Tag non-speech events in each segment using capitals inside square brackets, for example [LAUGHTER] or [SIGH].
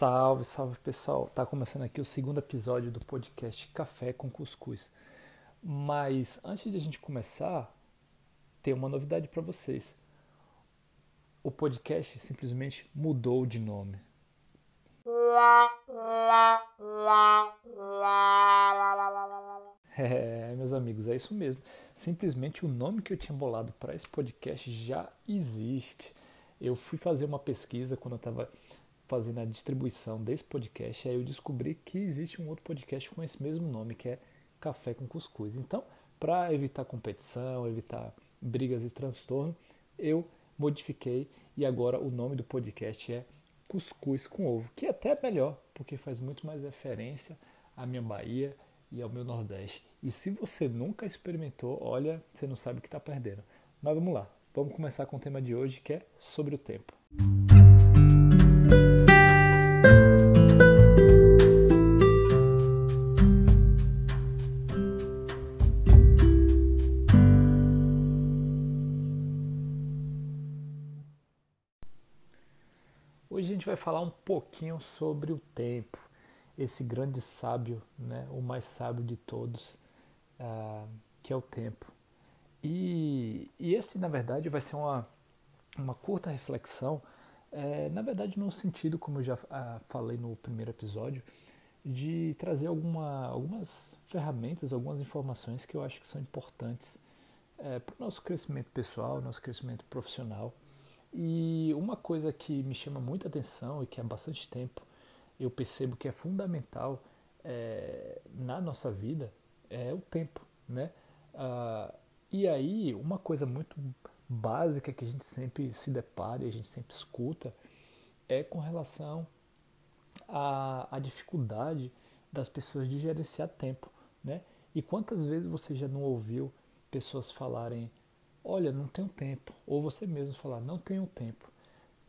Salve, salve pessoal! Tá começando aqui o segundo episódio do podcast Café com Cuscuz. Mas antes de a gente começar, tem uma novidade para vocês. O podcast simplesmente mudou de nome. [LAUGHS] É, meus amigos, é isso mesmo. Simplesmente o nome que eu tinha bolado para esse podcast já existe. Eu fui fazer uma pesquisa quando eu estava fazendo a distribuição desse podcast, aí eu descobri que existe um outro podcast com esse mesmo nome, que é Café com Cuscuz. Então, para evitar competição, evitar brigas e transtorno, eu modifiquei e agora o nome do podcast é Cuscuz com Ovo, que é até melhor, porque faz muito mais referência à minha Bahia e ao meu Nordeste. E se você nunca experimentou, olha, você não sabe o que está perdendo. Mas vamos lá, vamos começar com o tema de hoje que é sobre o tempo. Hoje a gente vai falar um pouquinho sobre o tempo, esse grande sábio, né, o mais sábio de todos, uh, que é o tempo. E, e, esse, na verdade, vai ser uma, uma curta reflexão, é, na verdade, no sentido, como eu já uh, falei no primeiro episódio, de trazer alguma, algumas ferramentas, algumas informações que eu acho que são importantes é, para o nosso crescimento pessoal, nosso crescimento profissional. E uma coisa que me chama muita atenção e que há bastante tempo eu percebo que é fundamental é, na nossa vida é o tempo, né? Ah, e aí uma coisa muito básica que a gente sempre se depara e a gente sempre escuta é com relação à, à dificuldade das pessoas de gerenciar tempo, né? E quantas vezes você já não ouviu pessoas falarem olha, não tenho tempo. Ou você mesmo falar, não tenho tempo.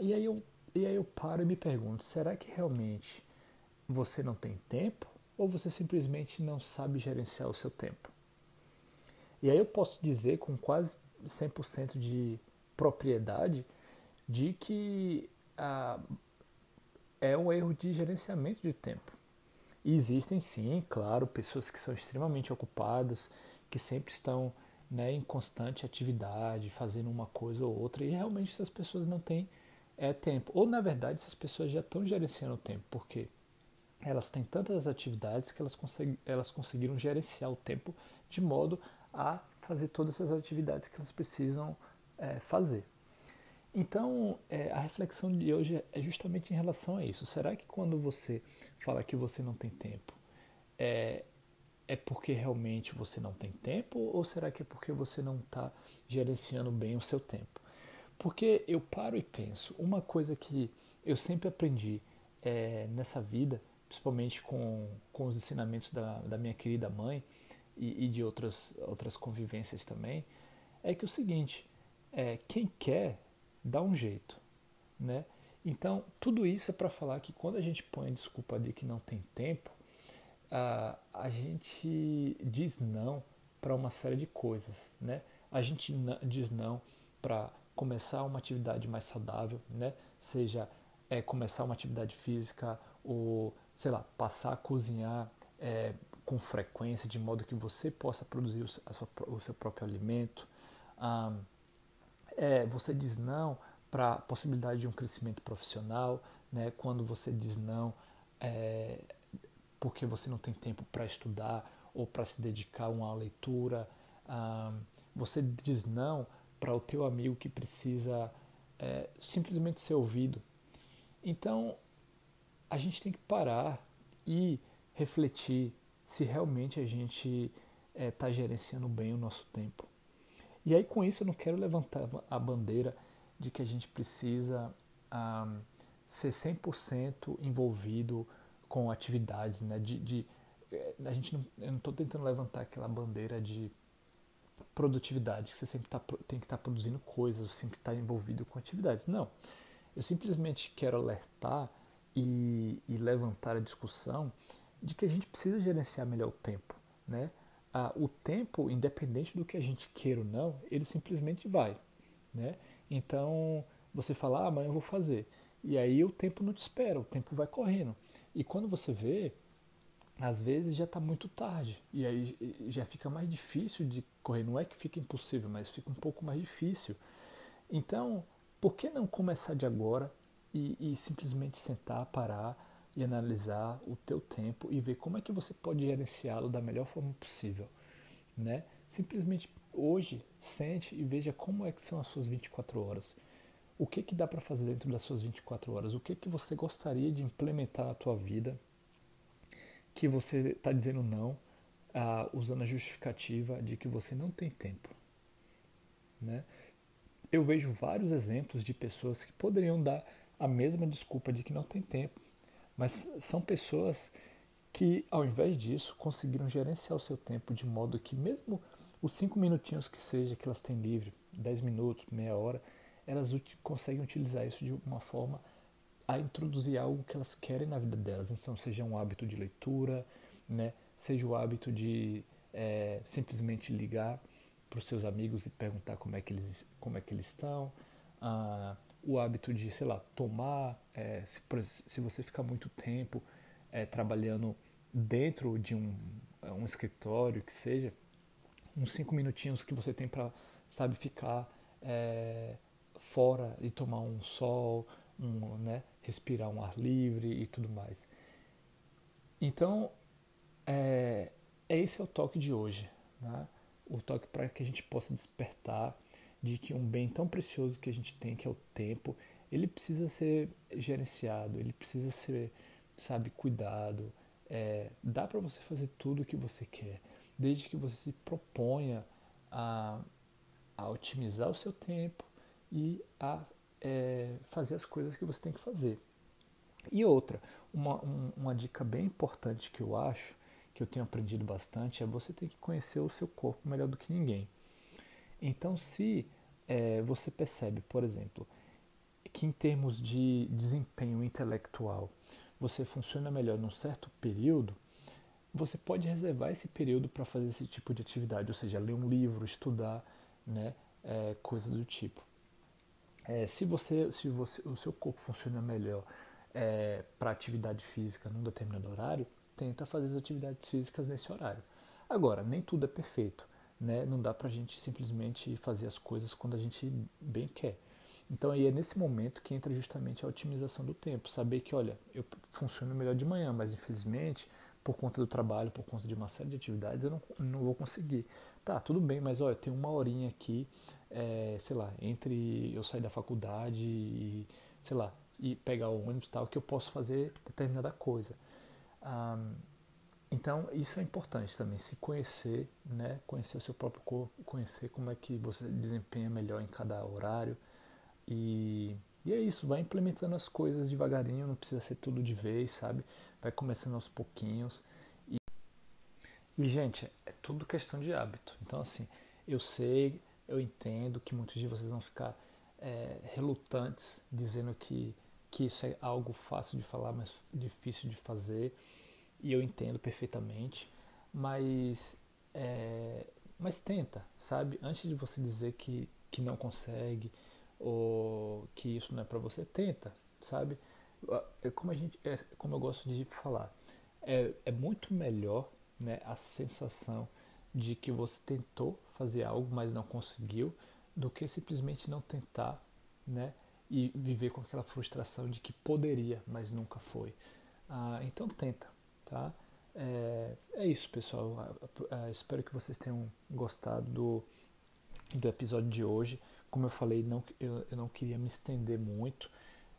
E aí eu, e aí eu paro e me pergunto, será que realmente você não tem tempo? Ou você simplesmente não sabe gerenciar o seu tempo? E aí eu posso dizer com quase 100% de propriedade de que ah, é um erro de gerenciamento de tempo. E existem sim, claro, pessoas que são extremamente ocupadas, que sempre estão né, em constante atividade, fazendo uma coisa ou outra, e realmente essas pessoas não têm é, tempo. Ou, na verdade, essas pessoas já estão gerenciando o tempo, porque elas têm tantas atividades que elas, consegui, elas conseguiram gerenciar o tempo de modo a fazer todas essas atividades que elas precisam é, fazer. Então, é, a reflexão de hoje é justamente em relação a isso. Será que quando você fala que você não tem tempo, é, é porque realmente você não tem tempo ou será que é porque você não está gerenciando bem o seu tempo? Porque eu paro e penso, uma coisa que eu sempre aprendi é, nessa vida, principalmente com, com os ensinamentos da, da minha querida mãe e, e, de outras, outras convivências também, é que o seguinte, é, quem quer dá um jeito, né? Então, tudo isso é para falar que quando a gente põe a desculpa de que não tem tempo, a, a gente diz não para uma série de coisas, né? A gente diz não para começar uma atividade mais saudável, né? Seja é, começar uma atividade física ou, sei lá, passar a cozinhar é, com frequência, de modo que você possa produzir o, sua, o seu próprio alimento. Ah, é, você diz não para a possibilidade de um crescimento profissional, né? Quando você diz não é, porque você não tem tempo para estudar ou para se dedicar a uma leitura. Ah, você diz não para o teu amigo que precisa é, simplesmente ser ouvido. Então, a gente tem que parar e refletir se realmente a gente está é, tá gerenciando bem o nosso tempo. E aí, com isso, eu não quero levantar a bandeira de que a gente precisa ah, ser 100% envolvido com atividades, né? De, de eh, a gente não, eu não estou tentando levantar aquela bandeira de produtividade, que você sempre tá, tem que estar tá produzindo coisas, sempre estar tá envolvido com atividades. Não. Eu simplesmente quero alertar e, e, levantar a discussão de que a gente precisa gerenciar melhor o tempo. Né? Ah, o tempo, independente do que a gente queira ou não, ele simplesmente vai. Né? Então, você fala, ah, amanhã eu vou fazer. E aí o tempo não te espera, o tempo vai correndo. E quando você vê, às vezes já está muito tarde. E aí já fica mais difícil de correr. Não é que fica impossível, mas fica um pouco mais difícil. Então, por que não começar de agora e, e simplesmente sentar, parar e analisar o teu tempo e ver como é que você pode gerenciá-lo da melhor forma possível, né? Simplesmente hoje sente e veja como é que são as suas 24 horas. O que que dá para fazer dentro das suas 24 horas? O que que você gostaria de implementar na tua vida que você está dizendo não, ah, usando a justificativa de que você não tem tempo, né? Eu vejo vários exemplos de pessoas que poderiam dar a mesma desculpa de que não tem tempo, mas são pessoas que, ao invés disso, conseguiram gerenciar o seu tempo de modo que, mesmo os cinco minutinhos que seja que elas têm livre, dez minutos, meia hora, elas conseguem utilizar isso de uma forma a introduzir algo que elas querem na vida delas. Então, seja um hábito de leitura, né? seja o hábito de é, simplesmente ligar para os seus amigos e perguntar como é que eles, como é que eles estão. Ah, o hábito de, sei lá, tomar, é, se, se, você ficar muito tempo é, trabalhando dentro de um, um escritório, que seja, uns cinco minutinhos que você tem para, sabe, ficar é, fora e tomar um sol, um, né, respirar um ar livre e tudo mais. Então, é, esse é o toque de hoje, né? o toque para que a gente possa despertar de que um bem tão precioso que a gente tem, que é o tempo, ele precisa ser gerenciado, ele precisa ser, sabe, cuidado. É, dá para você fazer tudo o que você quer, desde que você se proponha a, a otimizar o seu tempo e a é, fazer as coisas que você tem que fazer. E outra, uma, um, uma dica bem importante que eu acho, que eu tenho aprendido bastante, é você ter que conhecer o seu corpo melhor do que ninguém. Então, se é, você percebe, por exemplo, que em termos de desempenho intelectual você funciona melhor num certo período, você pode reservar esse período para fazer esse tipo de atividade, ou seja, ler um livro, estudar, né, é, coisas do tipo. É, se você, se você, o seu corpo funciona melhor é, para atividade física num determinado horário, tenta fazer as atividades físicas nesse horário. Agora, nem tudo é perfeito né? Não dá para a gente simplesmente fazer as coisas quando a gente bem quer. Então aí é nesse momento que entra justamente a otimização do tempo, saber que, olha, eu funciono melhor de manhã, mas infelizmente por conta do trabalho, por conta de uma série de atividades, eu não, não vou conseguir. Tá, tudo bem, mas olha, eu tenho uma horinha aqui, é, sei lá, entre eu sair da faculdade e, sei lá, e pegar o ônibus tal, que eu posso fazer determinada coisa. Então, isso é importante também, se conhecer, né? conhecer o seu próprio corpo, conhecer como é que você desempenha melhor em cada horário. E, e é isso, vai implementando as coisas devagarinho, não precisa ser tudo de vez, sabe? Vai começando aos pouquinhos. E, e gente, é tudo questão de hábito. Então, assim, eu sei, eu entendo que muitos de vocês vão ficar é, relutantes, dizendo que, que isso é algo fácil de falar, mas difícil de fazer e eu entendo perfeitamente, mas, é, mas tenta, sabe? Antes de você dizer que, que não consegue ou que isso não é para você, tenta, sabe? É como, a gente, é como eu gosto de falar, é, é muito melhor né, a sensação de que você tentou fazer algo, mas não conseguiu, do que simplesmente não tentar, né? E viver com aquela frustração de que poderia, mas nunca foi. Ah, então tenta, Tá? É, é isso, pessoal. espero que vocês tenham gostado do, do episódio de hoje. Como eu falei, não, eu, eu não queria me estender muito.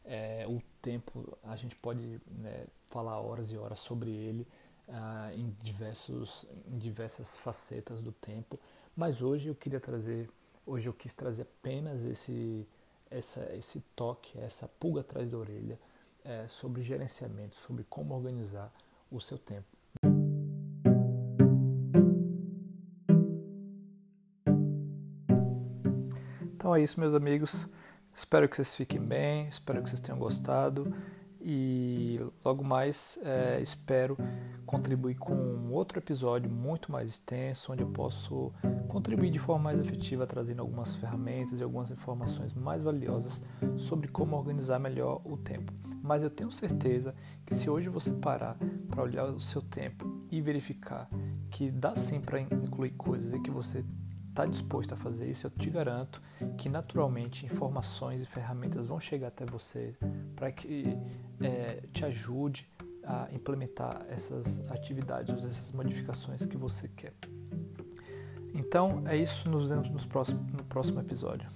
É, o tempo, a gente pode né, falar horas e horas sobre ele ah, em, diversos, em diversas facetas do tempo. Mas hoje eu queria trazer, hoje eu quis trazer apenas esse, essa, esse toque, essa pulga atrás da orelha é, sobre gerenciamento, sobre como organizar o seu tempo. Então é isso, meus amigos. Espero que vocês fiquem bem, espero que vocês tenham gostado e logo mais é, espero contribuir com outro episódio muito mais extenso, onde eu posso contribuir de forma mais efetiva, trazendo algumas ferramentas e algumas informações mais valiosas sobre como organizar melhor o tempo. Mas eu tenho certeza que se hoje você parar para olhar o seu tempo e verificar que dá sim para incluir coisas e que você está disposto a fazer isso, eu te garanto que naturalmente informações e ferramentas vão chegar até você para que é, te ajude a implementar essas atividades, essas modificações que você quer. Então é isso, nos vemos no próximo, no próximo episódio.